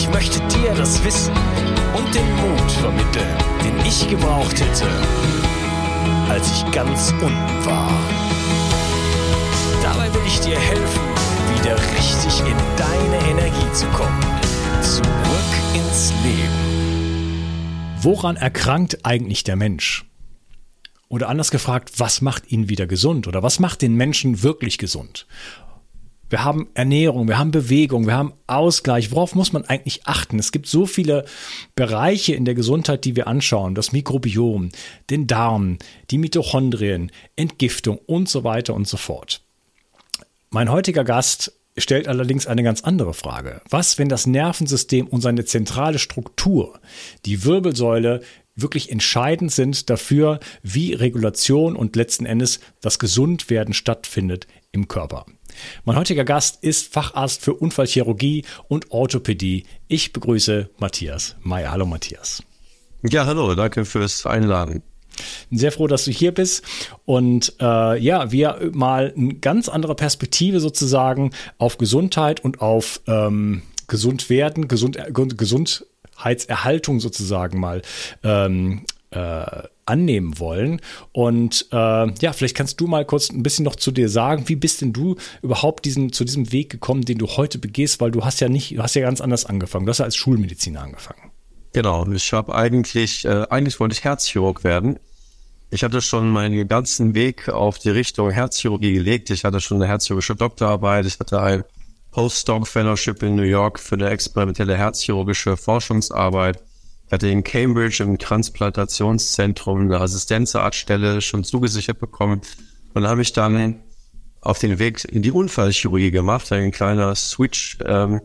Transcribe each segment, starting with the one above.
Ich möchte dir das Wissen und den Mut vermitteln, den ich gebraucht hätte, als ich ganz unten war. Dabei will ich dir helfen, wieder richtig in deine Energie zu kommen. Zurück ins Leben. Woran erkrankt eigentlich der Mensch? Oder anders gefragt, was macht ihn wieder gesund? Oder was macht den Menschen wirklich gesund? Wir haben Ernährung, wir haben Bewegung, wir haben Ausgleich. Worauf muss man eigentlich achten? Es gibt so viele Bereiche in der Gesundheit, die wir anschauen. Das Mikrobiom, den Darm, die Mitochondrien, Entgiftung und so weiter und so fort. Mein heutiger Gast stellt allerdings eine ganz andere Frage. Was, wenn das Nervensystem und seine zentrale Struktur, die Wirbelsäule, wirklich entscheidend sind dafür, wie Regulation und letzten Endes das Gesundwerden stattfindet im Körper? Mein heutiger Gast ist Facharzt für Unfallchirurgie und Orthopädie. Ich begrüße Matthias Meyer. Hallo Matthias. Ja, hallo, danke fürs Einladen. Sehr froh, dass du hier bist und äh, ja, wir mal eine ganz andere Perspektive sozusagen auf Gesundheit und auf ähm, gesund werden, gesund, Gesundheitserhaltung sozusagen mal ähm, äh, annehmen wollen. Und äh, ja, vielleicht kannst du mal kurz ein bisschen noch zu dir sagen, wie bist denn du überhaupt diesen, zu diesem Weg gekommen, den du heute begehst, weil du hast ja nicht, du hast ja ganz anders angefangen. Du hast ja als Schulmediziner angefangen. Genau, ich habe eigentlich, äh, eigentlich wollte ich Herzchirurg werden. Ich hatte schon meinen ganzen Weg auf die Richtung Herzchirurgie gelegt. Ich hatte schon eine herzchirurgische Doktorarbeit. Ich hatte ein Postdoc Fellowship in New York für eine experimentelle herzchirurgische Forschungsarbeit. Ich hatte in Cambridge im Transplantationszentrum eine Assistenzarztstelle schon zugesichert bekommen und habe ich dann auf den Weg in die Unfallchirurgie gemacht, ein kleiner Switch. Ähm,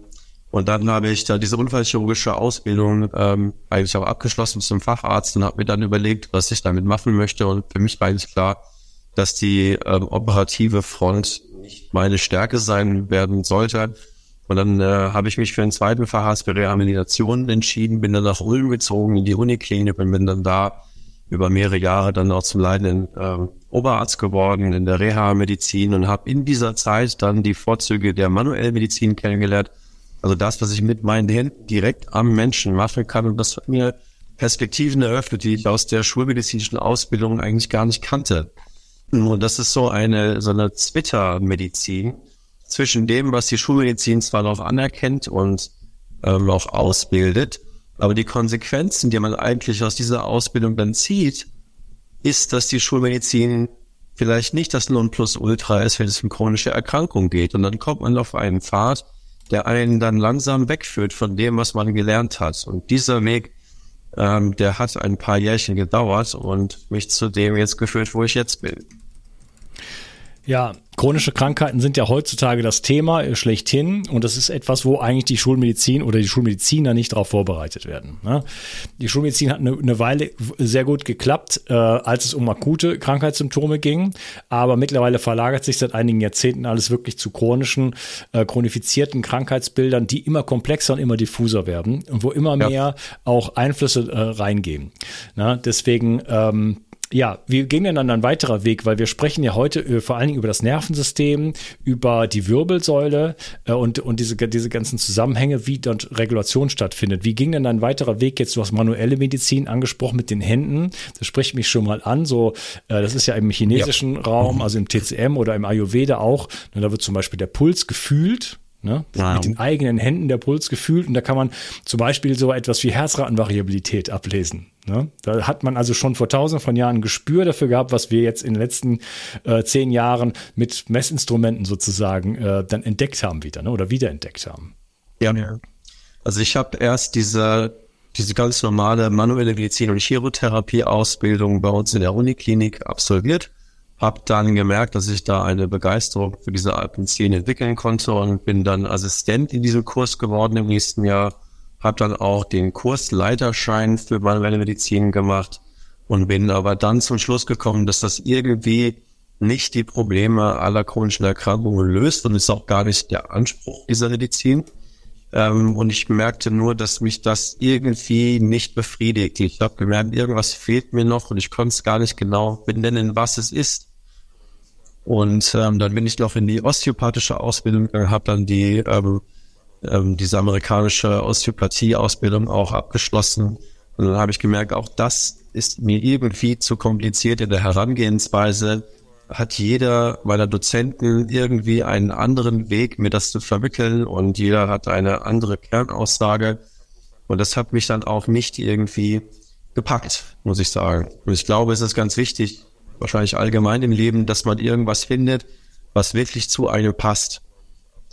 und dann habe ich da diese unfallchirurgische Ausbildung ähm, eigentlich auch abgeschlossen zum Facharzt und habe mir dann überlegt, was ich damit machen möchte. Und für mich war eigentlich klar, dass die ähm, operative Front nicht meine Stärke sein werden sollte und dann äh, habe ich mich für einen zweiten Facharzt für Rehabilitation entschieden, bin dann nach Ulm gezogen in die Uniklinik und bin dann da über mehrere Jahre dann auch zum leitenden ähm, Oberarzt geworden in der Reha-Medizin und habe in dieser Zeit dann die Vorzüge der manuellen Medizin kennengelernt. Also das, was ich mit meinen Händen direkt am Menschen machen kann und das hat mir Perspektiven eröffnet, die ich aus der schulmedizinischen Ausbildung eigentlich gar nicht kannte. Und das ist so eine, so eine Twitter-Medizin, zwischen dem, was die Schulmedizin zwar noch anerkennt und ähm, auch ausbildet, aber die Konsequenzen, die man eigentlich aus dieser Ausbildung dann zieht, ist, dass die Schulmedizin vielleicht nicht das Nonplusultra ist, wenn es um chronische Erkrankung geht. Und dann kommt man auf einen Pfad, der einen dann langsam wegführt von dem, was man gelernt hat. Und dieser Weg, ähm, der hat ein paar Jährchen gedauert und mich zu dem jetzt geführt, wo ich jetzt bin. Ja, chronische Krankheiten sind ja heutzutage das Thema schlechthin und das ist etwas, wo eigentlich die Schulmedizin oder die Schulmediziner nicht darauf vorbereitet werden. Ne? Die Schulmedizin hat eine, eine Weile sehr gut geklappt, äh, als es um akute Krankheitssymptome ging, aber mittlerweile verlagert sich seit einigen Jahrzehnten alles wirklich zu chronischen, äh, chronifizierten Krankheitsbildern, die immer komplexer und immer diffuser werden und wo immer ja. mehr auch Einflüsse äh, reingehen. Na, deswegen ähm, ja, wie ging denn dann ein weiterer Weg? Weil wir sprechen ja heute äh, vor allen Dingen über das Nervensystem, über die Wirbelsäule äh, und, und diese, diese ganzen Zusammenhänge, wie dort Regulation stattfindet. Wie ging denn ein weiterer Weg jetzt? Du hast manuelle Medizin angesprochen mit den Händen. Das spricht mich schon mal an. So, äh, das ist ja im chinesischen ja. Raum, also im TCM oder im Ayurveda auch. Da wird zum Beispiel der Puls gefühlt. Ne? Wow. Mit den eigenen Händen der Puls gefühlt. Und da kann man zum Beispiel so etwas wie Herzratenvariabilität ablesen. Ne? Da hat man also schon vor tausenden von Jahren ein Gespür dafür gehabt, was wir jetzt in den letzten äh, zehn Jahren mit Messinstrumenten sozusagen äh, dann entdeckt haben wieder ne? oder wiederentdeckt haben. Ja, also ich habe erst diese, diese ganz normale manuelle Medizin- und Chirotherapie-Ausbildung bei uns in der Uniklinik absolviert, habe dann gemerkt, dass ich da eine Begeisterung für diese Alpenzien entwickeln konnte und bin dann Assistent in diesem Kurs geworden im nächsten Jahr habe dann auch den Kursleiterschein für manuelle Medizin gemacht und bin aber dann zum Schluss gekommen, dass das irgendwie nicht die Probleme aller chronischen Erkrankungen löst und ist auch gar nicht der Anspruch dieser Medizin. Ähm, und ich merkte nur, dass mich das irgendwie nicht befriedigt. Ich habe gemerkt, irgendwas fehlt mir noch und ich konnte es gar nicht genau benennen, was es ist. Und ähm, dann bin ich noch in die osteopathische Ausbildung gegangen, habe dann die ähm, ähm, diese amerikanische Osteopathie-Ausbildung auch abgeschlossen. Und dann habe ich gemerkt, auch das ist mir irgendwie zu kompliziert in der Herangehensweise. Hat jeder meiner Dozenten irgendwie einen anderen Weg, mir das zu vermitteln und jeder hat eine andere Kernaussage. Und das hat mich dann auch nicht irgendwie gepackt, muss ich sagen. Und ich glaube, es ist ganz wichtig, wahrscheinlich allgemein im Leben, dass man irgendwas findet, was wirklich zu einem passt.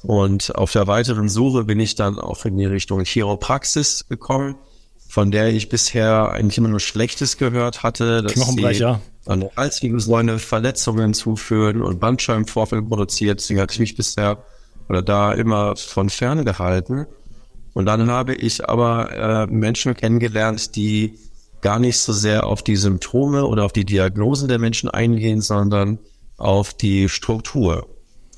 Und auf der weiteren Suche bin ich dann auch in die Richtung Chiropraxis gekommen, von der ich bisher eigentlich immer nur Schlechtes gehört hatte, dass sie an Halswirbelsäule Verletzungen zuführen und Bandscheibenvorfälle produziert. Deswegen hatte ich mich bisher oder da immer von ferne gehalten. Und dann habe ich aber äh, Menschen kennengelernt, die gar nicht so sehr auf die Symptome oder auf die Diagnosen der Menschen eingehen, sondern auf die Struktur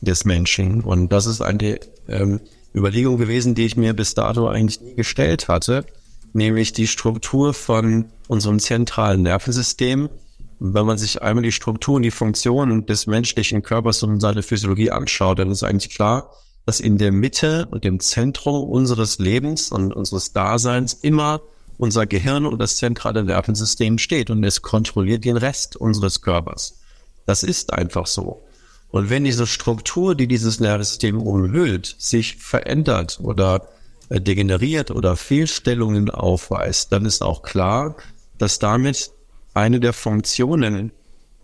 des Menschen. Und das ist eine ähm, Überlegung gewesen, die ich mir bis dato eigentlich nie gestellt hatte, nämlich die Struktur von unserem zentralen Nervensystem. Wenn man sich einmal die Struktur und die Funktionen des menschlichen Körpers und seine Physiologie anschaut, dann ist eigentlich klar, dass in der Mitte und dem Zentrum unseres Lebens und unseres Daseins immer unser Gehirn und das zentrale Nervensystem steht und es kontrolliert den Rest unseres Körpers. Das ist einfach so. Und wenn diese Struktur, die dieses Nervensystem umhüllt, sich verändert oder äh, degeneriert oder Fehlstellungen aufweist, dann ist auch klar, dass damit eine der Funktionen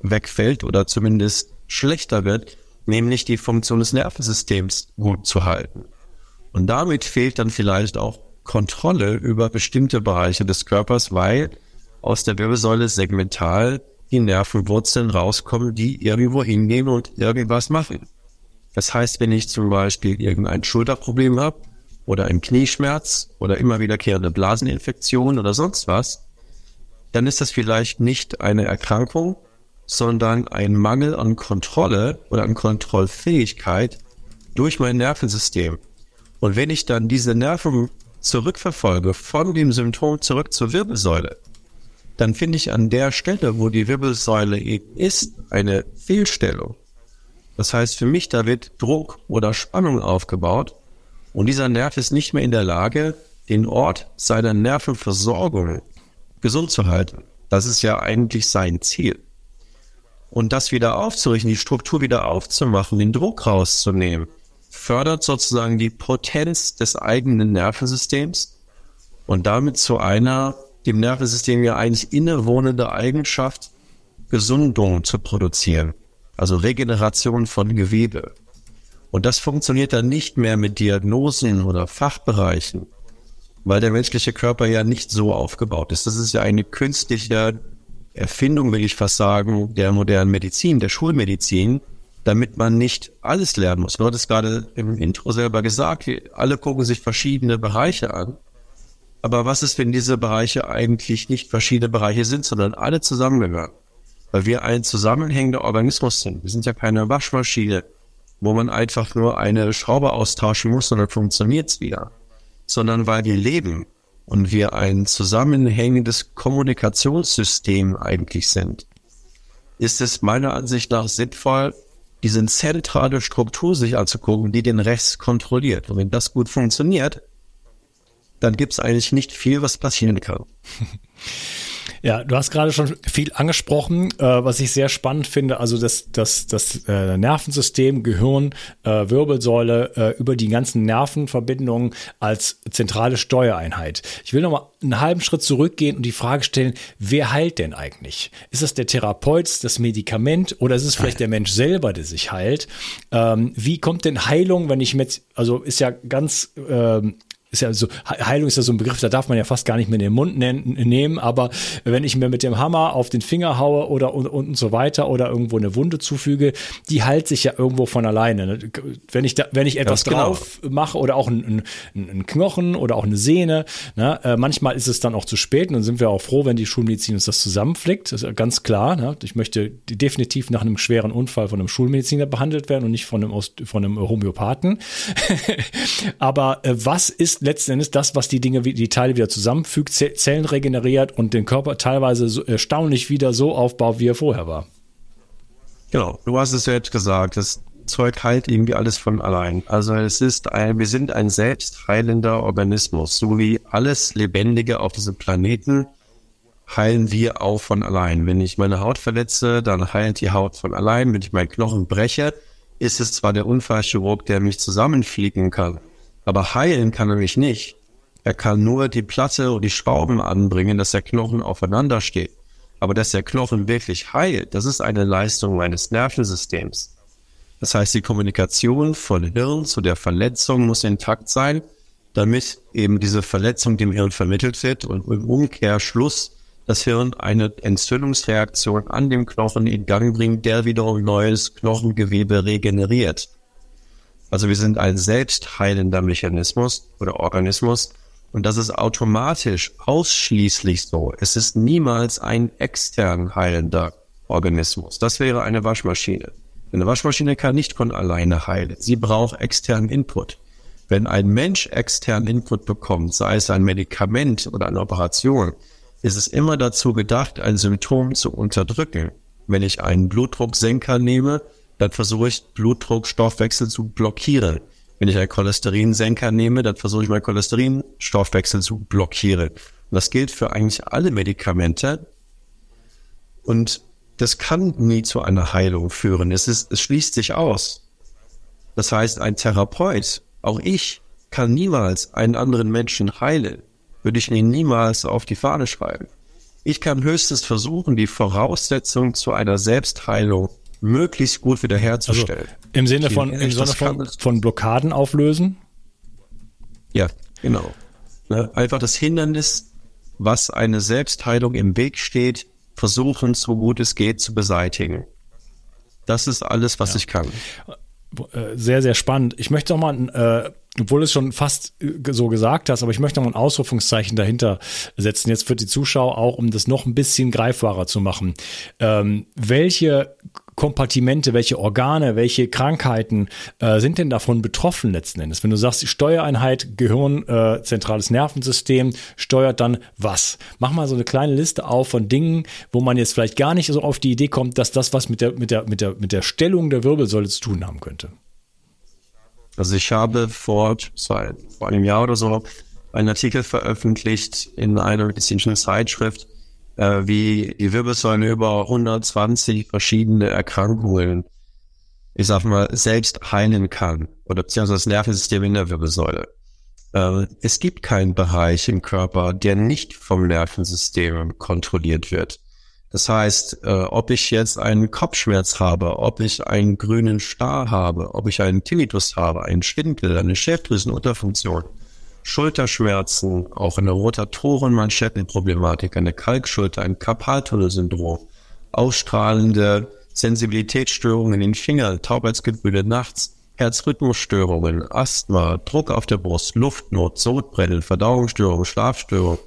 wegfällt oder zumindest schlechter wird, nämlich die Funktion des Nervensystems gut zu halten. Und damit fehlt dann vielleicht auch Kontrolle über bestimmte Bereiche des Körpers, weil aus der Wirbelsäule segmental die Nervenwurzeln rauskommen, die irgendwo hingehen und irgendwas machen. Das heißt, wenn ich zum Beispiel irgendein Schulterproblem habe oder einen Knieschmerz oder immer wiederkehrende Blaseninfektion oder sonst was, dann ist das vielleicht nicht eine Erkrankung, sondern ein Mangel an Kontrolle oder an Kontrollfähigkeit durch mein Nervensystem. Und wenn ich dann diese Nerven zurückverfolge von dem Symptom zurück zur Wirbelsäule, dann finde ich an der Stelle, wo die Wirbelsäule eben ist, eine Fehlstellung. Das heißt für mich, da wird Druck oder Spannung aufgebaut und dieser Nerv ist nicht mehr in der Lage, den Ort seiner Nervenversorgung gesund zu halten. Das ist ja eigentlich sein Ziel. Und das wieder aufzurichten, die Struktur wieder aufzumachen, den Druck rauszunehmen, fördert sozusagen die Potenz des eigenen Nervensystems und damit zu einer dem Nervensystem ja eigentlich innewohnende Eigenschaft, Gesundung zu produzieren. also Regeneration von Gewebe. Und das funktioniert dann nicht mehr mit Diagnosen oder Fachbereichen, weil der menschliche Körper ja nicht so aufgebaut ist. Das ist ja eine künstliche Erfindung, will ich fast sagen, der modernen Medizin, der Schulmedizin, damit man nicht alles lernen muss. Du hattest gerade im Intro selber gesagt, alle gucken sich verschiedene Bereiche an. Aber was ist, wenn diese Bereiche eigentlich nicht verschiedene Bereiche sind, sondern alle zusammengehören? Weil wir ein zusammenhängender Organismus sind. Wir sind ja keine Waschmaschine, wo man einfach nur eine Schraube austauschen muss und dann funktioniert's wieder. Sondern weil wir leben und wir ein zusammenhängendes Kommunikationssystem eigentlich sind, ist es meiner Ansicht nach sinnvoll, diese zentrale Struktur sich anzugucken, die den Rest kontrolliert. Und wenn das gut funktioniert, dann gibt es eigentlich nicht viel, was passieren kann. Ja, du hast gerade schon viel angesprochen, äh, was ich sehr spannend finde. Also das, das, das äh, Nervensystem, Gehirn, äh, Wirbelsäule äh, über die ganzen Nervenverbindungen als zentrale Steuereinheit. Ich will noch mal einen halben Schritt zurückgehen und die Frage stellen: Wer heilt denn eigentlich? Ist es der Therapeut, das Medikament oder ist es vielleicht der Mensch selber, der sich heilt? Ähm, wie kommt denn Heilung, wenn ich mit, also ist ja ganz ähm, ist ja so, Heilung ist ja so ein Begriff, da darf man ja fast gar nicht mehr in den Mund nehmen, aber wenn ich mir mit dem Hammer auf den Finger haue oder und, und so weiter oder irgendwo eine Wunde zufüge, die heilt sich ja irgendwo von alleine. Ne? Wenn ich da, wenn ich etwas genau. drauf mache oder auch ein, ein, Knochen oder auch eine Sehne, ne? Äh, manchmal ist es dann auch zu spät und dann sind wir auch froh, wenn die Schulmedizin uns das zusammenflickt. Das ist ganz klar. Ne? Ich möchte definitiv nach einem schweren Unfall von einem Schulmediziner behandelt werden und nicht von einem, von einem Homöopathen. aber äh, was ist letzten Endes das, was die Dinge, die Teile wieder zusammenfügt, Zellen regeneriert und den Körper teilweise so erstaunlich wieder so aufbaut, wie er vorher war. Genau, du hast es jetzt gesagt, das Zeug heilt irgendwie alles von allein. Also es ist ein, wir sind ein selbstheilender Organismus, so wie alles Lebendige auf diesem Planeten heilen wir auch von allein. Wenn ich meine Haut verletze, dann heilt die Haut von allein. Wenn ich meinen Knochen breche, ist es zwar der Unfallchirurg, der mich zusammenfliegen kann, aber heilen kann er mich nicht. Er kann nur die Platte und die Schrauben anbringen, dass der Knochen aufeinander steht. Aber dass der Knochen wirklich heilt, das ist eine Leistung meines Nervensystems. Das heißt, die Kommunikation von Hirn zu der Verletzung muss intakt sein, damit eben diese Verletzung dem Hirn vermittelt wird und im Umkehrschluss das Hirn eine Entzündungsreaktion an dem Knochen in Gang bringt, der wiederum neues Knochengewebe regeneriert. Also wir sind ein selbstheilender Mechanismus oder Organismus und das ist automatisch ausschließlich so. Es ist niemals ein extern heilender Organismus. Das wäre eine Waschmaschine. Eine Waschmaschine kann nicht von alleine heilen. Sie braucht externen Input. Wenn ein Mensch externen Input bekommt, sei es ein Medikament oder eine Operation, ist es immer dazu gedacht, ein Symptom zu unterdrücken. Wenn ich einen Blutdrucksenker nehme, dann versuche ich Blutdruckstoffwechsel zu blockieren. Wenn ich einen Cholesterinsenker nehme, dann versuche ich meinen Cholesterinstoffwechsel zu blockieren. Und das gilt für eigentlich alle Medikamente. Und das kann nie zu einer Heilung führen. Es, ist, es schließt sich aus. Das heißt, ein Therapeut, auch ich, kann niemals einen anderen Menschen heilen. Würde ich ihn niemals auf die Fahne schreiben. Ich kann höchstens versuchen, die Voraussetzung zu einer Selbstheilung möglichst gut wiederherzustellen. Also Im Sinne von, im Sinne von, von Blockaden auflösen? Ja, genau. Ne, einfach das Hindernis, was eine Selbstheilung im Weg steht, versuchen, so gut es geht, zu beseitigen. Das ist alles, was ja. ich kann. Äh, sehr, sehr spannend. Ich möchte noch mal, äh, obwohl es schon fast äh, so gesagt hast, aber ich möchte noch mal ein Ausrufungszeichen dahinter setzen, jetzt für die Zuschauer auch, um das noch ein bisschen greifbarer zu machen. Ähm, welche Kompartimente, welche Organe, welche Krankheiten äh, sind denn davon betroffen letzten Endes? Wenn du sagst, Steuereinheit, Gehirn, äh, zentrales Nervensystem, steuert dann was? Mach mal so eine kleine Liste auf von Dingen, wo man jetzt vielleicht gar nicht so auf die Idee kommt, dass das was mit der, mit der, mit der, mit der Stellung der Wirbelsäule zu tun haben könnte. Also ich habe vor, vor einem Jahr oder so einen Artikel veröffentlicht in einer medizinischen Zeitschrift, äh, wie die Wirbelsäule über 120 verschiedene Erkrankungen, ich sag mal, selbst heilen kann oder beziehungsweise das Nervensystem in der Wirbelsäule. Äh, es gibt keinen Bereich im Körper, der nicht vom Nervensystem kontrolliert wird. Das heißt, äh, ob ich jetzt einen Kopfschmerz habe, ob ich einen grünen Star habe, ob ich einen Tinnitus habe, einen Schwindel, eine Schilddrüsenunterfunktion, Schulterschmerzen, auch eine Rotatorenmanschettenproblematik, eine Kalkschulter, ein Karpaltunnelsyndrom, ausstrahlende Sensibilitätsstörungen in den Fingern, Taubheitsgefühle nachts, Herzrhythmusstörungen, Asthma, Druck auf der Brust, Luftnot, Sodbrennen, Verdauungsstörungen, Schlafstörungen,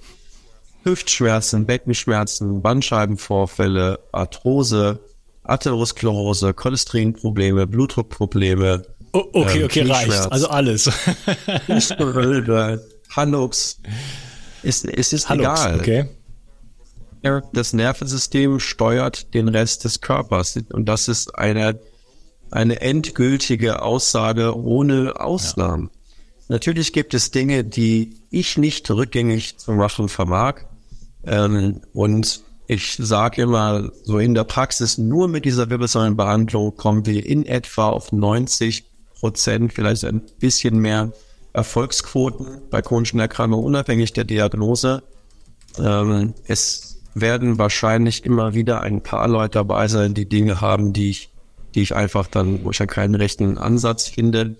Hüftschmerzen, Beckenschmerzen, Bandscheibenvorfälle, Arthrose, Atherosklerose, Cholesterinprobleme, Blutdruckprobleme. Oh, okay, ähm, okay, reicht. Also alles. Hallux. Es, es ist Hallux, egal. Okay. Das Nervensystem steuert den Rest des Körpers. Und das ist eine, eine endgültige Aussage ohne Ausnahmen. Ja. Natürlich gibt es Dinge, die ich nicht rückgängig zu machen vermag. Ähm, und ich sage immer, so in der Praxis, nur mit dieser Wirbelsäulenbehandlung kommen wir in etwa auf 90 Prozent, vielleicht ein bisschen mehr Erfolgsquoten bei chronischen Erkrankungen, unabhängig der Diagnose. Ähm, es werden wahrscheinlich immer wieder ein paar Leute dabei sein, die Dinge haben, die ich, die ich einfach dann, wo ich ja keinen rechten Ansatz finde.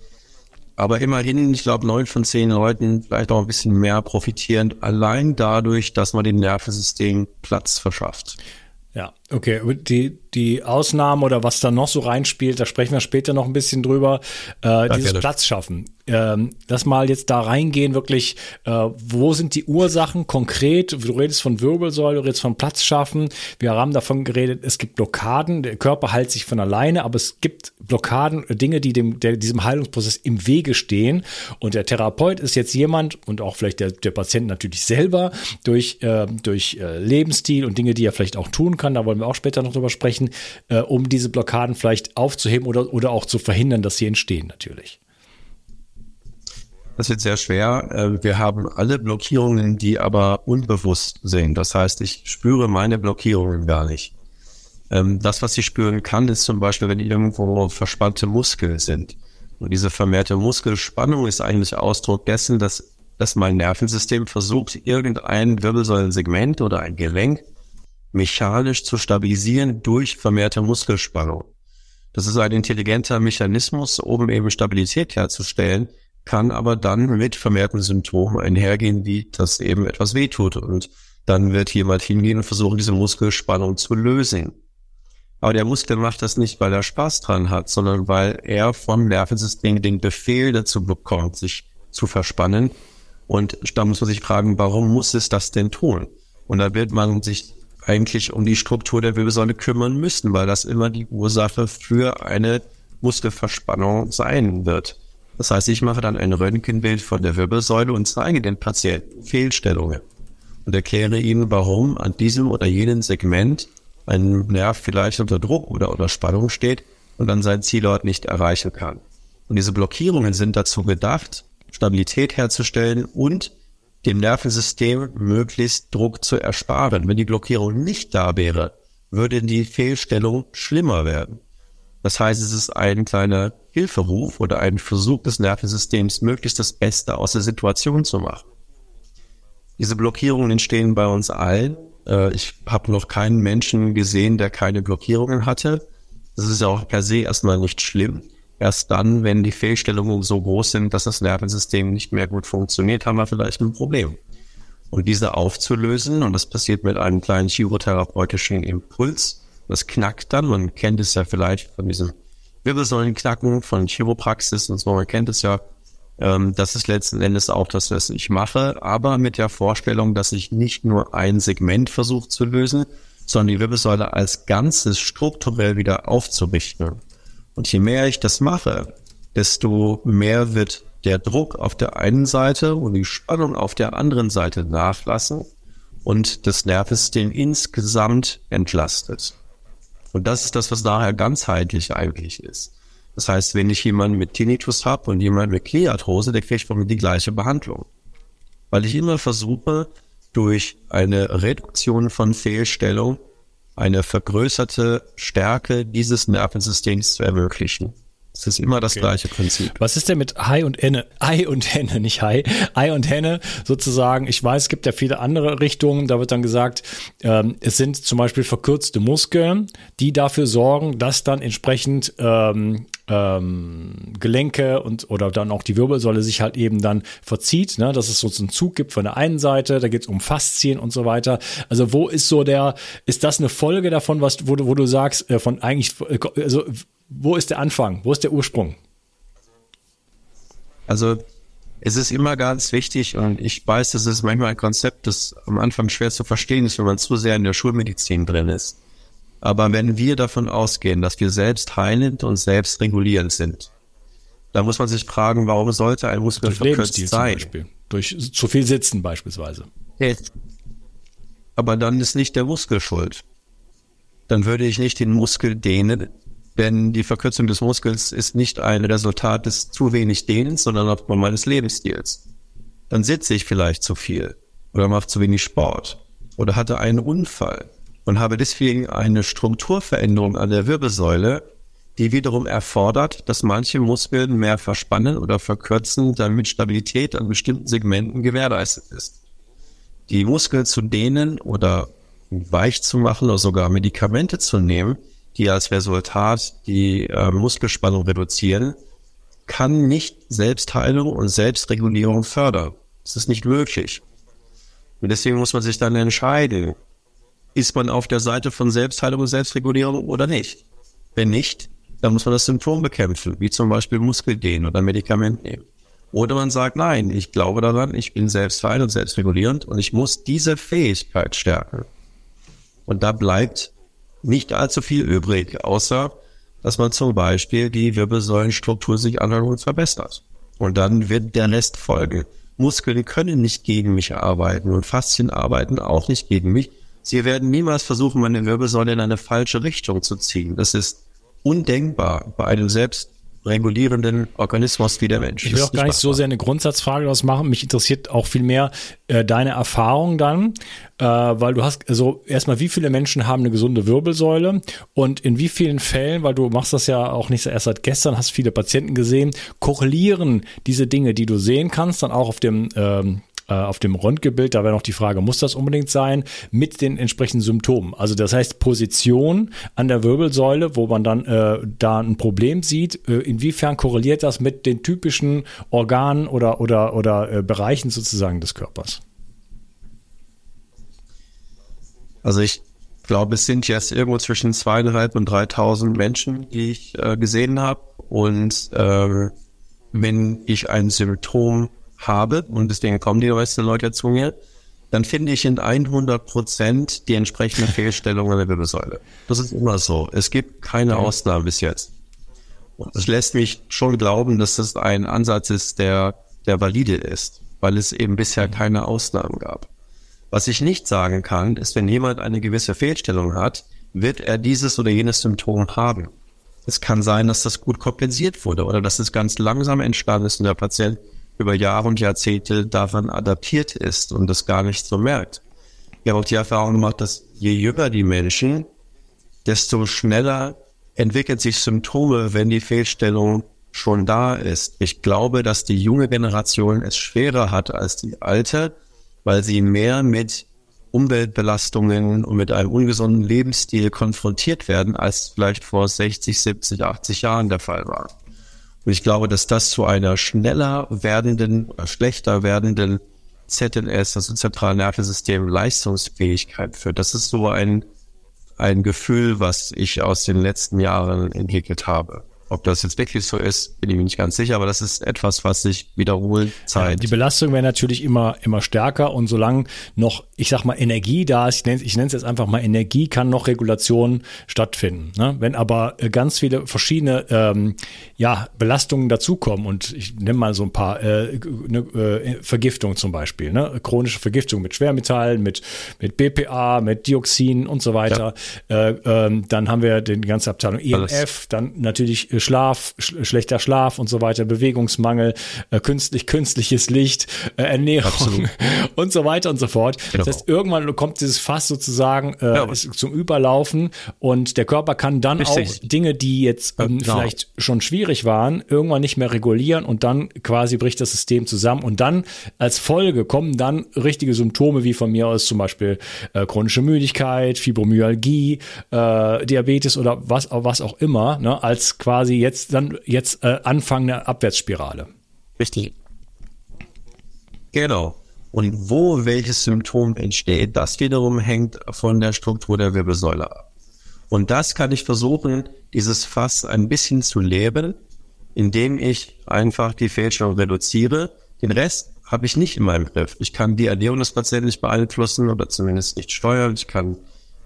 Aber immerhin, ich glaube, neun von zehn Leuten vielleicht auch ein bisschen mehr profitieren, allein dadurch, dass man dem Nervensystem Platz verschafft. Ja, okay. Die, die Ausnahmen oder was da noch so reinspielt, da sprechen wir später noch ein bisschen drüber. Äh, dieses Platz schaffen ähm, das mal jetzt da reingehen, wirklich, äh, wo sind die Ursachen konkret? Du redest von Wirbelsäule, du redest von Platz schaffen. Wir haben davon geredet, es gibt Blockaden, der Körper heilt sich von alleine, aber es gibt Blockaden, Dinge, die dem, der, diesem Heilungsprozess im Wege stehen. Und der Therapeut ist jetzt jemand und auch vielleicht der, der Patient natürlich selber durch, äh, durch äh, Lebensstil und Dinge, die er vielleicht auch tun kann, da wollen wir auch später noch drüber sprechen, äh, um diese Blockaden vielleicht aufzuheben oder, oder auch zu verhindern, dass sie entstehen natürlich. Das wird sehr schwer. Äh, wir haben alle Blockierungen, die aber unbewusst sind. Das heißt, ich spüre meine Blockierungen gar nicht. Ähm, das, was ich spüren kann, ist zum Beispiel, wenn irgendwo verspannte Muskeln sind. Und diese vermehrte Muskelspannung ist eigentlich Ausdruck dessen, dass, dass mein Nervensystem versucht, irgendein Wirbelsäulensegment oder ein Gelenk mechanisch zu stabilisieren durch vermehrte Muskelspannung. Das ist ein intelligenter Mechanismus, um eben Stabilität herzustellen, kann aber dann mit vermehrten Symptomen einhergehen, wie dass eben etwas wehtut. Und dann wird jemand hingehen und versuchen, diese Muskelspannung zu lösen. Aber der Muskel macht das nicht, weil er Spaß dran hat, sondern weil er vom Nervensystem den Befehl dazu bekommt, sich zu verspannen. Und da muss man sich fragen, warum muss es das denn tun? Und da wird man sich eigentlich um die Struktur der Wirbelsäule kümmern müssen, weil das immer die Ursache für eine Muskelverspannung sein wird. Das heißt, ich mache dann ein Röntgenbild von der Wirbelsäule und zeige den Patienten Fehlstellungen und erkläre ihnen, warum an diesem oder jenem Segment ein Nerv vielleicht unter Druck oder unter Spannung steht und dann sein Zielort nicht erreichen kann. Und diese Blockierungen sind dazu gedacht, Stabilität herzustellen und dem Nervensystem möglichst Druck zu ersparen. Wenn die Blockierung nicht da wäre, würde die Fehlstellung schlimmer werden. Das heißt, es ist ein kleiner Hilferuf oder ein Versuch des Nervensystems, möglichst das Beste aus der Situation zu machen. Diese Blockierungen entstehen bei uns allen. Äh, ich habe noch keinen Menschen gesehen, der keine Blockierungen hatte. Das ist ja auch per se erstmal nicht schlimm. Erst dann, wenn die Fehlstellungen so groß sind, dass das Nervensystem nicht mehr gut funktioniert, haben wir vielleicht ein Problem. Und diese aufzulösen, und das passiert mit einem kleinen chirotherapeutischen Impuls, das knackt dann. Man kennt es ja vielleicht von diesem Wirbelsäulenknacken, von Chiropraxis und so. Man kennt es ja. Ähm, das ist letzten Endes auch das, was ich mache, aber mit der Vorstellung, dass ich nicht nur ein Segment versuche zu lösen, sondern die Wirbelsäule als Ganzes strukturell wieder aufzurichten. Und je mehr ich das mache, desto mehr wird der Druck auf der einen Seite und die Spannung auf der anderen Seite nachlassen und das Nervensystem insgesamt entlastet. Und das ist das, was daher ganzheitlich eigentlich ist. Das heißt, wenn ich jemanden mit Tinnitus habe und jemanden mit Kniearthrose, der kriegt von mir die gleiche Behandlung. Weil ich immer versuche, durch eine Reduktion von Fehlstellung eine vergrößerte Stärke dieses Nervensystems zu ermöglichen. Es ist immer das okay. gleiche Prinzip. Was ist denn mit Hai und Henne? Ei und Henne, nicht Hai. Ei und Henne sozusagen. Ich weiß, es gibt ja viele andere Richtungen. Da wird dann gesagt, ähm, es sind zum Beispiel verkürzte Muskeln, die dafür sorgen, dass dann entsprechend ähm, ähm, Gelenke und oder dann auch die Wirbelsäule sich halt eben dann verzieht, ne? dass es so einen Zug gibt von der einen Seite, da geht es um Faszien und so weiter. Also wo ist so der, ist das eine Folge davon, was, wo, du, wo du sagst, äh, von eigentlich, also wo ist der Anfang? Wo ist der Ursprung? Also es ist immer ganz wichtig und ich weiß, das ist manchmal ein Konzept, das am Anfang schwer zu verstehen ist, wenn man zu sehr in der Schulmedizin drin ist. Aber wenn wir davon ausgehen, dass wir selbst heilend und selbst regulierend sind, dann muss man sich fragen, warum sollte ein Muskel Durch verkürzt sein? Durch zu viel Sitzen beispielsweise. Aber dann ist nicht der Muskel schuld. Dann würde ich nicht den Muskel dehnen, denn die Verkürzung des Muskels ist nicht ein Resultat des zu wenig Dehnens, sondern aufgrund meines Lebensstils. Dann sitze ich vielleicht zu viel oder mache zu wenig Sport oder hatte einen Unfall und habe deswegen eine Strukturveränderung an der Wirbelsäule, die wiederum erfordert, dass manche Muskeln mehr verspannen oder verkürzen, damit Stabilität an bestimmten Segmenten gewährleistet ist. Die Muskeln zu dehnen oder weich zu machen oder sogar Medikamente zu nehmen, die als Resultat die äh, Muskelspannung reduzieren, kann nicht Selbstheilung und Selbstregulierung fördern. Das ist nicht möglich. Und deswegen muss man sich dann entscheiden, ist man auf der Seite von Selbstheilung und Selbstregulierung oder nicht. Wenn nicht, dann muss man das Symptom bekämpfen, wie zum Beispiel Muskeldehnen oder Medikament nehmen. Oder man sagt, nein, ich glaube daran, ich bin selbstheil und selbstregulierend und ich muss diese Fähigkeit stärken. Und da bleibt nicht allzu viel übrig, außer dass man zum Beispiel die Wirbelsäulenstruktur sich und verbessert. Und dann wird der Rest folgen. Muskeln können nicht gegen mich arbeiten und Faszien arbeiten auch nicht gegen mich. Sie werden niemals versuchen, meine Wirbelsäule in eine falsche Richtung zu ziehen. Das ist undenkbar bei einem selbst regulierenden Organismus wie der Mensch. Ich will auch gar nicht so sehr eine Grundsatzfrage daraus machen. Mich interessiert auch viel mehr äh, deine Erfahrung dann, äh, weil du hast, also erstmal, wie viele Menschen haben eine gesunde Wirbelsäule und in wie vielen Fällen, weil du machst das ja auch nicht erst seit gestern, hast viele Patienten gesehen, korrelieren diese Dinge, die du sehen kannst, dann auch auf dem ähm, äh, auf dem Röntgenbild, da wäre noch die Frage, muss das unbedingt sein, mit den entsprechenden Symptomen. Also das heißt Position an der Wirbelsäule, wo man dann äh, da ein Problem sieht, äh, inwiefern korreliert das mit den typischen Organen oder, oder, oder äh, Bereichen sozusagen des Körpers? Also ich glaube, es sind jetzt irgendwo zwischen zweieinhalb und 3.000 Menschen, die ich äh, gesehen habe. Und äh, wenn ich ein Symptom habe, und deswegen kommen die meisten Leute zu mir, dann finde ich in 100 Prozent die entsprechende Fehlstellung an der Wirbelsäule. Das ist immer so. Es gibt keine Ausnahmen bis jetzt. Und das lässt mich schon glauben, dass das ein Ansatz ist, der, der valide ist, weil es eben bisher keine Ausnahmen gab. Was ich nicht sagen kann, ist, wenn jemand eine gewisse Fehlstellung hat, wird er dieses oder jenes Symptom haben. Es kann sein, dass das gut kompensiert wurde oder dass es ganz langsam entstanden ist und der Patient über Jahre und Jahrzehnte daran adaptiert ist und das gar nicht so merkt. Ich habe auch die Erfahrung gemacht, dass je jünger die Menschen, desto schneller entwickelt sich Symptome, wenn die Fehlstellung schon da ist. Ich glaube, dass die junge Generation es schwerer hat als die alte, weil sie mehr mit Umweltbelastungen und mit einem ungesunden Lebensstil konfrontiert werden, als vielleicht vor 60, 70, 80 Jahren der Fall war. Und ich glaube, dass das zu einer schneller werdenden oder schlechter werdenden ZNS, also zentralen Nervensystem, Leistungsfähigkeit führt. Das ist so ein, ein Gefühl, was ich aus den letzten Jahren entwickelt habe. Ob das jetzt wirklich so ist, bin ich mir nicht ganz sicher, aber das ist etwas, was sich wiederholt zeigt. Ja, die Belastung wäre natürlich immer, immer stärker und solange noch, ich sag mal, Energie da ist, ich nenne, ich nenne es jetzt einfach mal Energie, kann noch Regulation stattfinden. Ne? Wenn aber äh, ganz viele verschiedene ähm, ja, Belastungen dazukommen und ich nehme mal so ein paar äh, ne, äh, Vergiftung zum Beispiel, ne? chronische Vergiftung mit Schwermetallen, mit, mit BPA, mit Dioxin und so weiter, ja. äh, ähm, dann haben wir die ganze Abteilung EMF, dann natürlich äh, Schlaf, sch schlechter Schlaf und so weiter, Bewegungsmangel, äh, künstlich, künstliches Licht, äh, Ernährung Absolut. und so weiter und so fort. Genau. Das heißt, irgendwann kommt dieses Fass sozusagen äh, ja, zum Überlaufen und der Körper kann dann Richtig. auch Dinge, die jetzt ähm, genau. vielleicht schon schwierig waren, irgendwann nicht mehr regulieren und dann quasi bricht das System zusammen und dann als Folge kommen dann richtige Symptome wie von mir aus zum Beispiel äh, chronische Müdigkeit, Fibromyalgie, äh, Diabetes oder was, was auch immer, ne, als quasi jetzt dann jetzt äh, Anfang der Abwärtsspirale. Richtig. Genau. Und wo welches Symptom entsteht, das wiederum hängt von der Struktur der Wirbelsäule ab. Und das kann ich versuchen, dieses Fass ein bisschen zu leben, indem ich einfach die Fehlstellung reduziere. Den Rest habe ich nicht in meinem Griff. Ich kann die Ernährung des Patienten nicht beeinflussen oder zumindest nicht steuern. Ich kann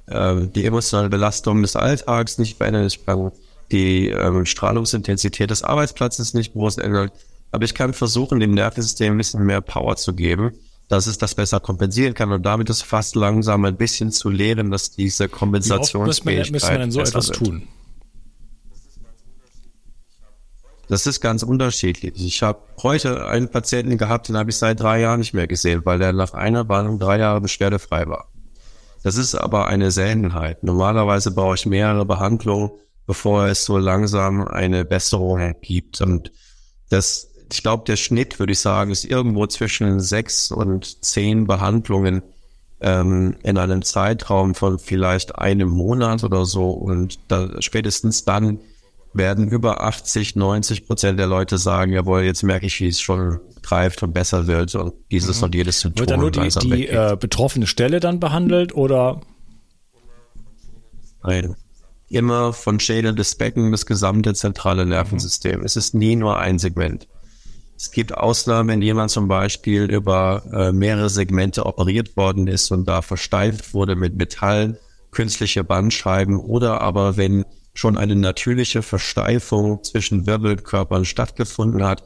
äh, die emotionale Belastung des Alltags nicht verändern. Ich kann die ähm, Strahlungsintensität des Arbeitsplatzes nicht groß ändern. Aber ich kann versuchen, dem Nervensystem ein bisschen mehr Power zu geben, dass es das besser kompensieren kann und damit ist fast langsam ein bisschen zu lehren, dass diese Kompensationsfähigkeit Wie müssen wir denn so etwas wird. tun? Das ist ganz unterschiedlich. Ich habe heute einen Patienten gehabt, den habe ich seit drei Jahren nicht mehr gesehen, weil er nach einer Behandlung drei Jahre beschwerdefrei war. Das ist aber eine Seltenheit. Normalerweise brauche ich mehrere Behandlungen, bevor es so langsam eine Besserung gibt. Und das, ich glaube, der Schnitt, würde ich sagen, ist irgendwo zwischen sechs und zehn Behandlungen ähm, in einem Zeitraum von vielleicht einem Monat oder so. Und da, spätestens dann werden über 80, 90 Prozent der Leute sagen, jawohl, jetzt merke ich, wie es schon greift und besser wird und dieses mhm. und jedes Symptom. Wird dann nur die, die äh, betroffene Stelle dann behandelt oder? Nein. Immer von Schädel des Becken das gesamte zentrale Nervensystem. Es ist nie nur ein Segment. Es gibt Ausnahmen, wenn jemand zum Beispiel über äh, mehrere Segmente operiert worden ist und da versteift wurde mit Metall, künstliche Bandscheiben oder aber wenn schon eine natürliche Versteifung zwischen Wirbelkörpern stattgefunden hat,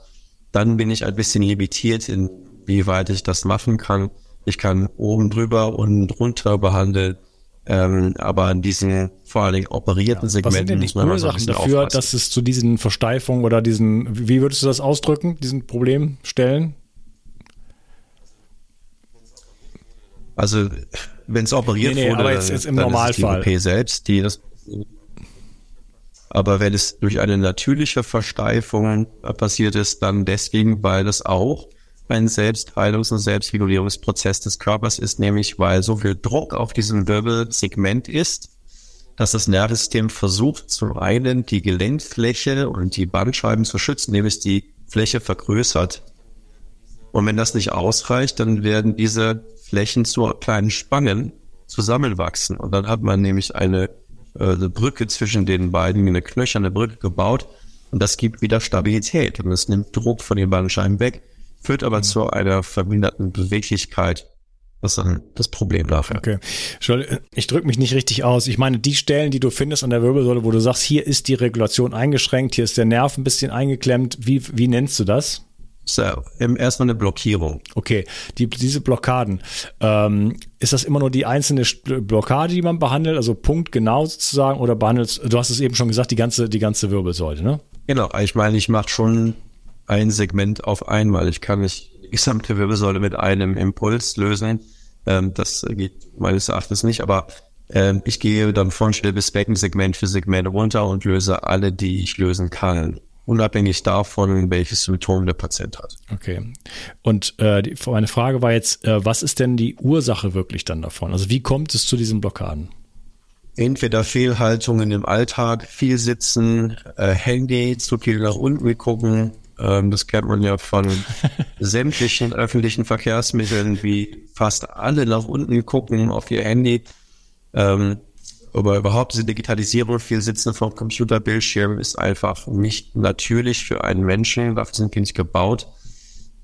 dann bin ich ein bisschen limitiert, inwieweit ich das machen kann. Ich kann oben drüber und drunter behandeln, ähm, aber an diesen vor allen Dingen operierten ja, Segmenten muss man Ursachen dafür, aufpassen. dass es zu diesen Versteifungen oder diesen, wie würdest du das ausdrücken, diesen Problem stellen? Also wenn es operiert nee, nee, wurde, aber jetzt, jetzt im Normalfall. Ist die OP selbst, die das aber wenn es durch eine natürliche Versteifung passiert ist, dann deswegen, weil es auch ein Selbstheilungs- und Selbstregulierungsprozess des Körpers ist, nämlich weil so viel Druck auf diesem Wirbelsegment ist, dass das Nervensystem versucht, zum einen die Gelenkfläche und die Bandscheiben zu schützen, nämlich die Fläche vergrößert. Und wenn das nicht ausreicht, dann werden diese Flächen zu kleinen Spangen zusammenwachsen. Und dann hat man nämlich eine äh, eine Brücke zwischen den beiden, eine knöcherne Brücke gebaut. Und das gibt wieder Stabilität und es nimmt Druck von den Bandscheiben weg, führt aber mhm. zu einer verminderten Beweglichkeit. Das ist dann das Problem dafür. Okay. Ich drücke mich nicht richtig aus. Ich meine, die Stellen, die du findest an der Wirbelsäule, wo du sagst, hier ist die Regulation eingeschränkt, hier ist der Nerv ein bisschen eingeklemmt. Wie, wie nennst du das? So, erstmal eine Blockierung. Okay, die, diese Blockaden. Ähm, ist das immer nur die einzelne Blockade, die man behandelt, also punktgenau sozusagen, oder behandelt, du hast es eben schon gesagt, die ganze, die ganze Wirbelsäule, ne? Genau, ich meine, ich mache schon ein Segment auf einmal. Ich kann nicht die gesamte Wirbelsäule mit einem Impuls lösen. Ähm, das geht meines Erachtens nicht, aber ähm, ich gehe dann von bis Becken Segment für Segment runter und löse alle, die ich lösen kann unabhängig davon, welches Symptom der Patient hat. Okay. Und äh, die, meine Frage war jetzt, äh, was ist denn die Ursache wirklich dann davon? Also wie kommt es zu diesen Blockaden? Entweder Fehlhaltungen im Alltag, viel sitzen, äh, Handy, zu viel nach unten gucken. Ähm, das kennt man ja von sämtlichen öffentlichen Verkehrsmitteln, wie fast alle nach unten gucken auf ihr Handy. Ähm, aber überhaupt diese Digitalisierung, viel Sitzen vor Computerbildschirm ist einfach nicht natürlich für einen Menschen. Dafür sind wir nicht gebaut.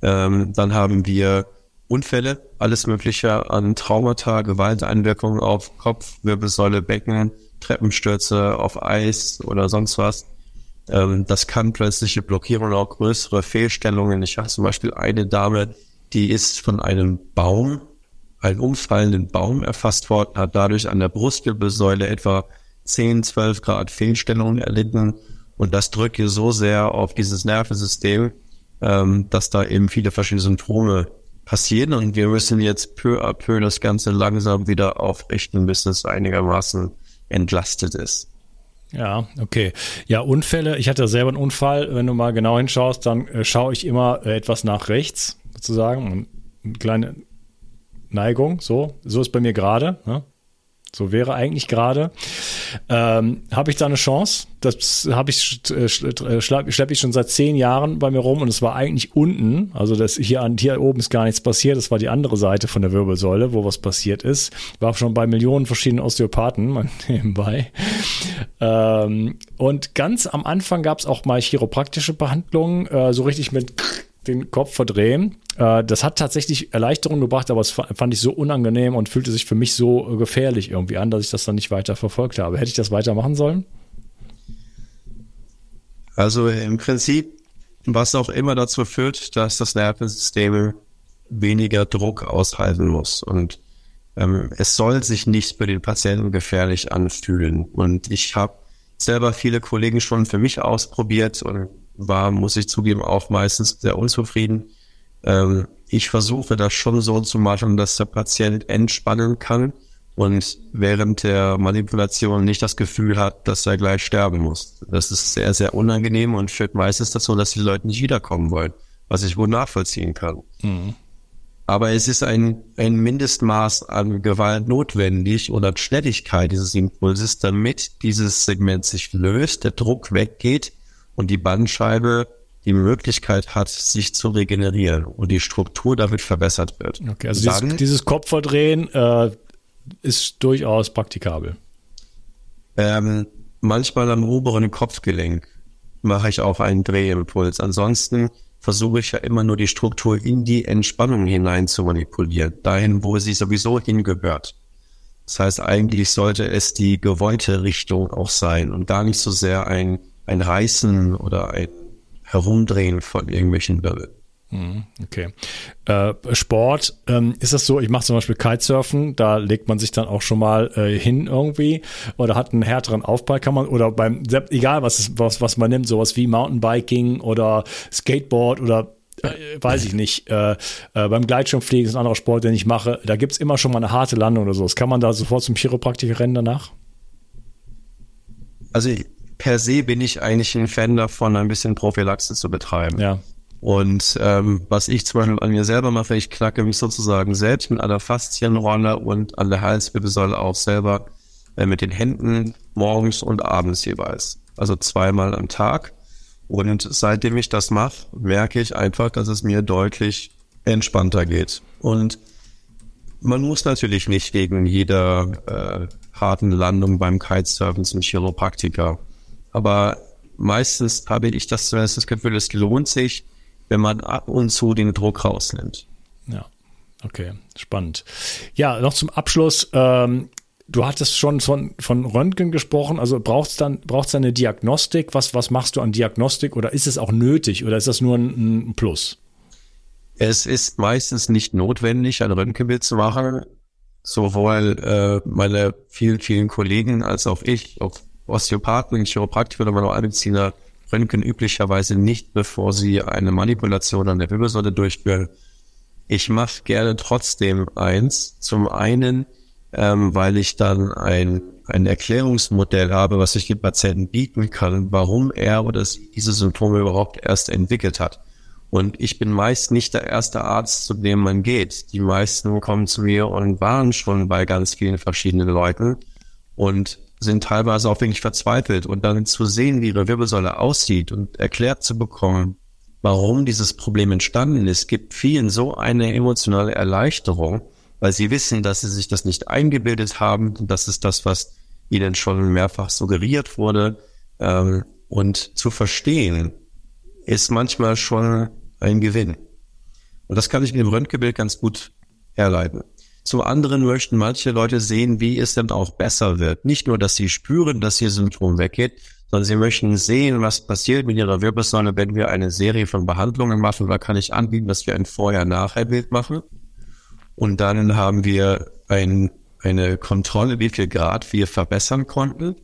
Ähm, dann haben wir Unfälle, alles Mögliche an Traumata, Gewalteinwirkungen auf Kopf, Wirbelsäule, Becken, Treppenstürze auf Eis oder sonst was. Ähm, das kann plötzliche Blockierungen, auch größere Fehlstellungen. Ich habe zum Beispiel eine Dame, die ist von einem Baum einen umfallenden Baum erfasst worden, hat dadurch an der Brustwirbelsäule etwa 10, 12 Grad Fehlstellungen erlitten Und das drückt hier so sehr auf dieses Nervensystem, ähm, dass da eben viele verschiedene Symptome passieren und wir müssen jetzt peu à peu das Ganze langsam wieder aufrichten, bis es einigermaßen entlastet ist. Ja, okay. Ja, Unfälle. Ich hatte selber einen Unfall. Wenn du mal genau hinschaust, dann äh, schaue ich immer äh, etwas nach rechts, sozusagen. Eine kleine Neigung, so. So ist bei mir gerade. Ne? So wäre eigentlich gerade. Ähm, habe ich da eine Chance? Das habe ich äh, schleppe ich schon seit zehn Jahren bei mir rum und es war eigentlich unten. Also das hier an hier oben ist gar nichts passiert. Das war die andere Seite von der Wirbelsäule, wo was passiert ist. War schon bei Millionen verschiedenen Osteopathen nebenbei. Ähm, und ganz am Anfang gab es auch mal chiropraktische Behandlungen, äh, so richtig mit den Kopf verdrehen. Äh, das hat tatsächlich Erleichterung gebracht, aber es fand ich so unangenehm und fühlte sich für mich so gefährlich irgendwie an, dass ich das dann nicht weiter verfolgt habe. Hätte ich das weitermachen sollen? Also im Prinzip, was auch immer dazu führt, dass das Nervensystem weniger Druck aushalten muss. Und ähm, es soll sich nicht für den Patienten gefährlich anfühlen. Und ich habe selber viele Kollegen schon für mich ausprobiert und war, muss ich zugeben, auch meistens sehr unzufrieden. Ähm, ich versuche das schon so zu machen, dass der Patient entspannen kann und während der Manipulation nicht das Gefühl hat, dass er gleich sterben muss. Das ist sehr, sehr unangenehm und führt meistens dazu, dass die Leute nicht wiederkommen wollen, was ich wohl nachvollziehen kann. Mhm. Aber es ist ein, ein Mindestmaß an Gewalt notwendig oder Schnelligkeit dieses Impulses, damit dieses Segment sich löst, der Druck weggeht und die Bandscheibe die Möglichkeit hat, sich zu regenerieren und die Struktur damit verbessert wird. Okay, also Dann, dieses, dieses Kopfverdrehen äh, ist durchaus praktikabel. Ähm, manchmal am oberen Kopfgelenk mache ich auch einen Drehimpuls. Ansonsten versuche ich ja immer nur die Struktur in die Entspannung hinein zu manipulieren, dahin, wo sie sowieso hingehört. Das heißt, eigentlich sollte es die gewollte Richtung auch sein und gar nicht so sehr ein ein Reißen oder ein Herumdrehen von irgendwelchen Wirbeln. Hm, okay. Äh, Sport, ähm, ist das so, ich mache zum Beispiel Kitesurfen, da legt man sich dann auch schon mal äh, hin irgendwie oder hat einen härteren Aufprall, kann man, oder beim, egal was, was, was man nimmt, sowas wie Mountainbiking oder Skateboard oder äh, weiß ich nicht, äh, beim Gleitschirmfliegen ist ein anderer Sport, den ich mache, da gibt's immer schon mal eine harte Landung oder so. Das kann man da sofort zum Chiropraktiker rennen danach? Also per se bin ich eigentlich ein Fan davon, ein bisschen Prophylaxe zu betreiben. Ja. Und ähm, was ich zum Beispiel an mir selber mache, ich knacke mich sozusagen selbst mit einer Faszienrolle und an der Halswirbelsäule auch selber äh, mit den Händen morgens und abends jeweils. Also zweimal am Tag. Und seitdem ich das mache, merke ich einfach, dass es mir deutlich entspannter geht. Und man muss natürlich nicht wegen jeder äh, harten Landung beim Kitesurfen zum Chiropraktiker. Aber meistens habe ich das, das Gefühl, es lohnt sich, wenn man ab und zu den Druck rausnimmt. Ja, okay, spannend. Ja, noch zum Abschluss. Ähm, du hattest schon von, von Röntgen gesprochen. Also braucht es dann braucht's eine Diagnostik? Was, was machst du an Diagnostik? Oder ist es auch nötig? Oder ist das nur ein, ein Plus? Es ist meistens nicht notwendig, ein Röntgenbild zu machen. Sowohl äh, meine vielen, vielen Kollegen als auch ich, auch Osteopathen, Chiropraktiker oder Manualmediziner röntgen üblicherweise nicht, bevor sie eine Manipulation an der Wirbelsäule durchführen. Ich mache gerne trotzdem eins. Zum einen, ähm, weil ich dann ein, ein Erklärungsmodell habe, was ich dem Patienten bieten kann, warum er oder sie diese Symptome überhaupt erst entwickelt hat. Und ich bin meist nicht der erste Arzt, zu dem man geht. Die meisten kommen zu mir und waren schon bei ganz vielen verschiedenen Leuten. Und sind teilweise auch wirklich verzweifelt und dann zu sehen, wie ihre Wirbelsäule aussieht und erklärt zu bekommen, warum dieses Problem entstanden ist, gibt vielen so eine emotionale Erleichterung, weil sie wissen, dass sie sich das nicht eingebildet haben, das ist das, was ihnen schon mehrfach suggeriert wurde. Ähm, und zu verstehen ist manchmal schon ein Gewinn. Und das kann ich mit dem Röntgenbild ganz gut herleiten. Zum anderen möchten manche Leute sehen, wie es denn auch besser wird. Nicht nur, dass sie spüren, dass ihr Symptom weggeht, sondern sie möchten sehen, was passiert mit ihrer Wirbelsäule, wenn wir eine Serie von Behandlungen machen. Da kann ich anbieten, dass wir ein Vorher-Nachher-Bild machen. Und dann haben wir ein, eine Kontrolle, wie viel Grad wir verbessern konnten.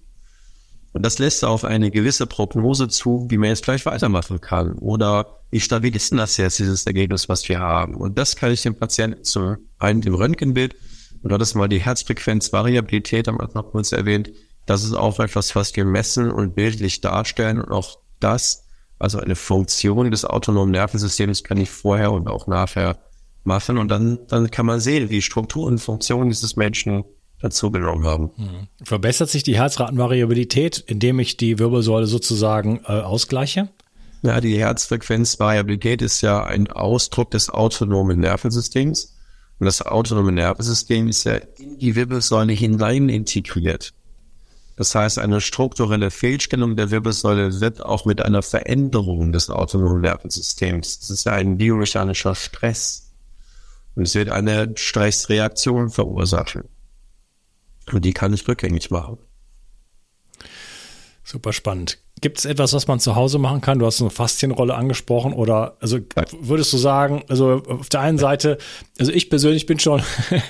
Und das lässt auf eine gewisse Prognose zu, wie man jetzt gleich weitermachen kann. Oder wie stabil ist denn das jetzt, dieses Ergebnis, was wir haben? Und das kann ich dem Patienten zum einen im Röntgenbild und dort ist mal die Herzfrequenzvariabilität, haben wir noch kurz erwähnt. Das ist auch etwas, was wir messen und bildlich darstellen. Und auch das, also eine Funktion des autonomen Nervensystems, kann ich vorher und auch nachher machen. Und dann, dann kann man sehen, wie Struktur und Funktion dieses Menschen dazu genommen haben. Mhm. Verbessert sich die Herzratenvariabilität, indem ich die Wirbelsäule sozusagen äh, ausgleiche? Ja, die Herzfrequenzvariabilität ist ja ein Ausdruck des autonomen Nervensystems. Und das autonome Nervensystem ist ja in die Wirbelsäule hinein integriert. Das heißt, eine strukturelle Fehlstellung der Wirbelsäule wird auch mit einer Veränderung des autonomen Nervensystems. Das ist ja ein biomechanischer Stress. Und es wird eine Stressreaktion verursachen. Und die kann ich rückgängig machen. Super spannend. Gibt es etwas, was man zu Hause machen kann? Du hast eine Faszienrolle angesprochen oder also würdest du sagen, also auf der einen Seite, also ich persönlich bin schon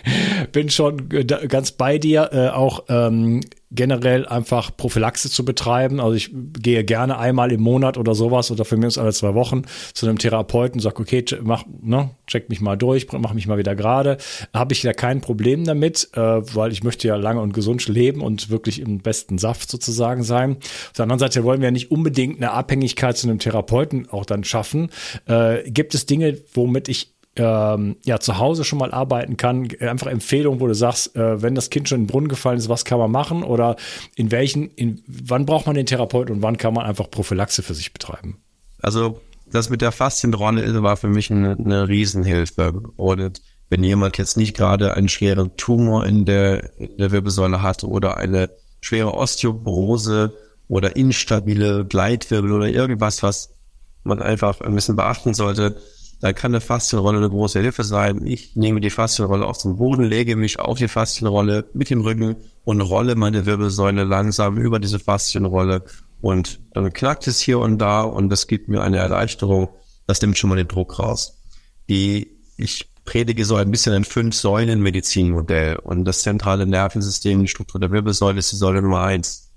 bin schon ganz bei dir, äh, auch ähm, generell einfach Prophylaxe zu betreiben. Also ich gehe gerne einmal im Monat oder sowas oder für mich alle zwei Wochen zu einem Therapeuten, sag okay, mach, ne, check mich mal durch, mach mich mal wieder gerade. Habe ich ja kein Problem damit, äh, weil ich möchte ja lange und gesund leben und wirklich im besten Saft sozusagen sein. Auf der anderen Seite wollen wir ja nicht unbedingt eine Abhängigkeit zu einem Therapeuten auch dann schaffen. Äh, gibt es Dinge, womit ich ähm, ja, zu Hause schon mal arbeiten kann. Einfach Empfehlungen, wo du sagst, äh, wenn das Kind schon in den Brunnen gefallen ist, was kann man machen? Oder in welchen, in, wann braucht man den Therapeuten und wann kann man einfach Prophylaxe für sich betreiben? Also das mit der Faszienrolle war für mich eine, eine Riesenhilfe. Und wenn jemand jetzt nicht gerade einen schweren Tumor in der, in der Wirbelsäule hat oder eine schwere Osteoporose oder instabile Gleitwirbel oder irgendwas, was man einfach ein bisschen beachten sollte, da kann eine Faszienrolle eine große Hilfe sein. Ich nehme die Faszienrolle auf den Boden, lege mich auf die Faszienrolle mit dem Rücken und rolle meine Wirbelsäule langsam über diese Faszienrolle und dann knackt es hier und da und das gibt mir eine Erleichterung. Das nimmt schon mal den Druck raus. Die, ich predige so ein bisschen ein Fünf-Säulen-Medizinmodell und das zentrale Nervensystem, die Struktur der Wirbelsäule ist die Säule Nummer eins.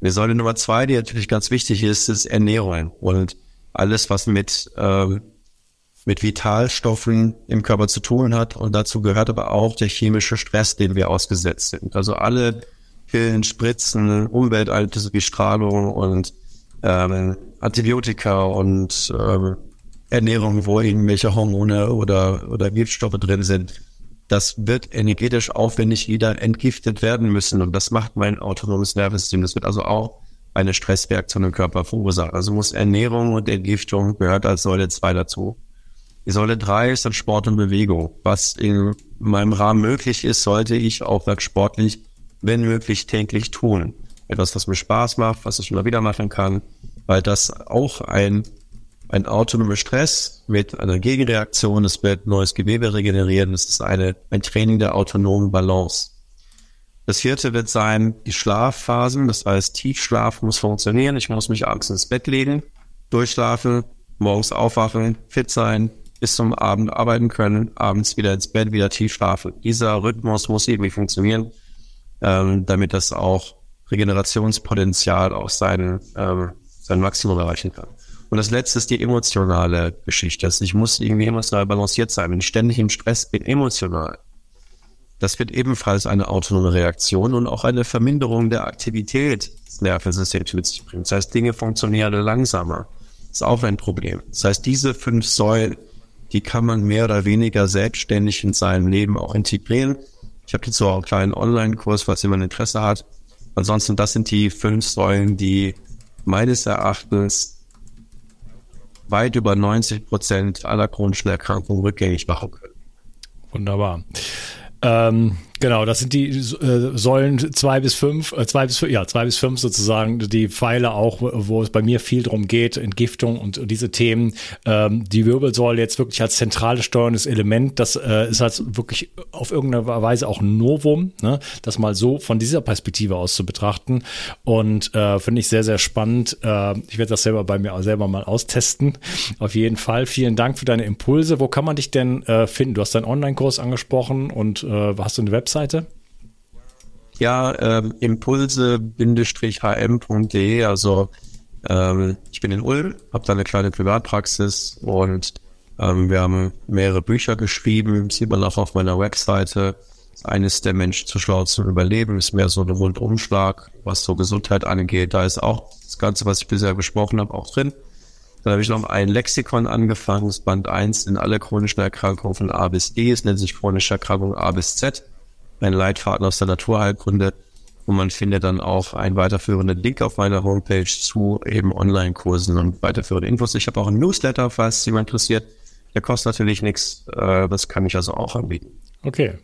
Die Säule Nummer zwei, die natürlich ganz wichtig ist, ist Ernährung und alles, was mit ähm, mit Vitalstoffen im Körper zu tun hat. Und dazu gehört aber auch der chemische Stress, den wir ausgesetzt sind. Also alle Pillen, Spritzen, Umwelteinflüsse wie Strahlung und ähm, Antibiotika und ähm, Ernährung, wo irgendwelche Hormone oder, oder Giftstoffe drin sind. Das wird energetisch aufwendig wieder entgiftet werden müssen. Und das macht mein autonomes Nervensystem. Das wird also auch eine Stressreaktion im Körper verursachen. Also muss Ernährung und Entgiftung gehört als Säule 2 dazu. Die Säule 3 ist dann Sport und Bewegung. Was in meinem Rahmen möglich ist, sollte ich auch sportlich, wenn möglich, täglich tun. Etwas, was mir Spaß macht, was ich immer wieder machen kann, weil das auch ein, ein autonomer Stress mit einer Gegenreaktion, es wird neues Gewebe regenerieren, es ist eine, ein Training der autonomen Balance. Das vierte wird sein, die Schlafphasen, das heißt, Tiefschlaf muss funktionieren, ich muss mich abends ins Bett legen, durchschlafen, morgens aufwachen, fit sein, bis zum Abend arbeiten können, abends wieder ins Bett, wieder tief schlafen. Dieser Rhythmus muss irgendwie funktionieren, ähm, damit das auch Regenerationspotenzial auch sein, ähm, sein Maximum erreichen kann. Und das letzte ist die emotionale Geschichte. Also ich muss irgendwie emotional balanciert sein. Wenn ich ständig im Stress bin, emotional, das wird ebenfalls eine autonome Reaktion und auch eine Verminderung der Aktivität des Nervensystems mit sich bringen. Das heißt, Dinge funktionieren langsamer. Das ist auch ein Problem. Das heißt, diese fünf Säulen die kann man mehr oder weniger selbstständig in seinem Leben auch integrieren. Ich habe jetzt so einen kleinen Online-Kurs, falls jemand Interesse hat. Ansonsten, das sind die fünf Säulen, die meines Erachtens weit über 90 Prozent aller chronischen Erkrankungen rückgängig machen können. Wunderbar. Ähm, Genau, das sind die äh, Säulen zwei bis fünf, äh, zwei bis ja zwei bis fünf sozusagen die Pfeile auch, wo es bei mir viel drum geht, Entgiftung und, diese Themen. Ähm, die Wirbelsäule jetzt wirklich als zentrales steuerndes Element, das äh, ist halt wirklich auf irgendeine Weise auch ein Novum, ne? das mal so von dieser Perspektive aus zu betrachten und äh, finde ich sehr sehr spannend. Äh, ich werde das selber bei mir selber mal austesten. Auf jeden Fall. Vielen Dank für deine Impulse. Wo kann man dich denn äh, finden? Du hast deinen Online-Kurs angesprochen und äh, hast du eine Website? Webseite? Ja, ähm, impulse-hm.de, also ähm, ich bin in Ulm, habe da eine kleine Privatpraxis und ähm, wir haben mehrere Bücher geschrieben, sieht man auch auf meiner Webseite. Eines der Menschen zu schlau zum Überleben ist mehr so ein Rundumschlag, was so Gesundheit angeht. Da ist auch das Ganze, was ich bisher besprochen habe, auch drin. Dann habe ich noch ein Lexikon angefangen, das Band 1 in alle chronischen Erkrankungen von A bis D. Es nennt sich chronische Erkrankung A bis Z. Ein Leitfaden aus der Naturheilkunde. Und man findet dann auch einen weiterführenden Link auf meiner Homepage zu eben Online-Kursen und weiterführenden Infos. Ich habe auch ein Newsletter, falls jemand interessiert. Der kostet natürlich nichts. Äh, das kann ich also auch anbieten. Okay.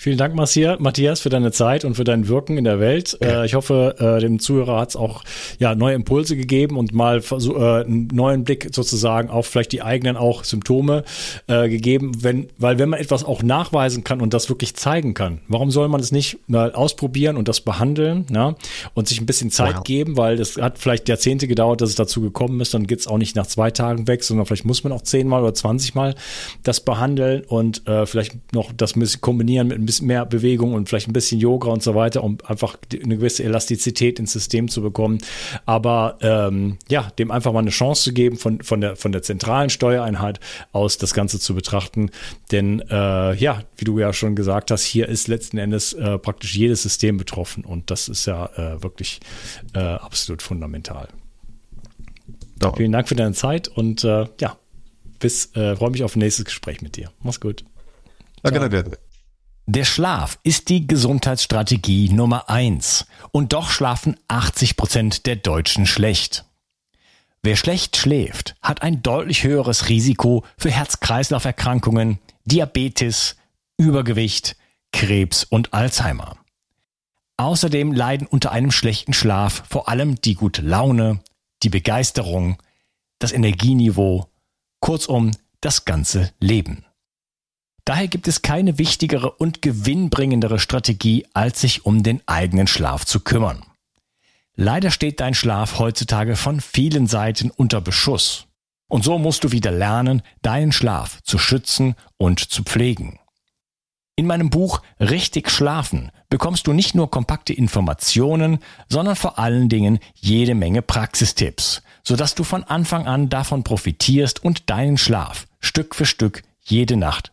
Vielen Dank, Matthias, für deine Zeit und für dein Wirken in der Welt. Äh, ich hoffe, äh, dem Zuhörer hat es auch ja, neue Impulse gegeben und mal äh, einen neuen Blick sozusagen auf vielleicht die eigenen auch Symptome äh, gegeben. Wenn, weil wenn man etwas auch nachweisen kann und das wirklich zeigen kann, warum soll man es nicht mal ausprobieren und das behandeln ja? und sich ein bisschen Zeit wow. geben, weil das hat vielleicht Jahrzehnte gedauert, dass es dazu gekommen ist. Dann geht es auch nicht nach zwei Tagen weg, sondern vielleicht muss man auch zehnmal oder zwanzigmal das behandeln und äh, vielleicht noch das kombinieren mit ein bisschen mehr Bewegung und vielleicht ein bisschen Yoga und so weiter, um einfach eine gewisse Elastizität ins System zu bekommen. Aber ähm, ja, dem einfach mal eine Chance zu geben, von, von, der, von der zentralen Steuereinheit aus das Ganze zu betrachten. Denn äh, ja, wie du ja schon gesagt hast, hier ist letzten Endes äh, praktisch jedes System betroffen und das ist ja äh, wirklich äh, absolut fundamental. Doch. Vielen Dank für deine Zeit und äh, ja, bis, äh, freue mich auf ein nächstes Gespräch mit dir. Mach's gut. Danke, danke. Der Schlaf ist die Gesundheitsstrategie Nummer eins. Und doch schlafen 80 Prozent der Deutschen schlecht. Wer schlecht schläft, hat ein deutlich höheres Risiko für Herz-Kreislauf-Erkrankungen, Diabetes, Übergewicht, Krebs und Alzheimer. Außerdem leiden unter einem schlechten Schlaf vor allem die gute Laune, die Begeisterung, das Energieniveau, kurzum das ganze Leben. Daher gibt es keine wichtigere und gewinnbringendere Strategie, als sich um den eigenen Schlaf zu kümmern. Leider steht dein Schlaf heutzutage von vielen Seiten unter Beschuss. Und so musst du wieder lernen, deinen Schlaf zu schützen und zu pflegen. In meinem Buch Richtig Schlafen bekommst du nicht nur kompakte Informationen, sondern vor allen Dingen jede Menge Praxistipps, sodass du von Anfang an davon profitierst und deinen Schlaf Stück für Stück jede Nacht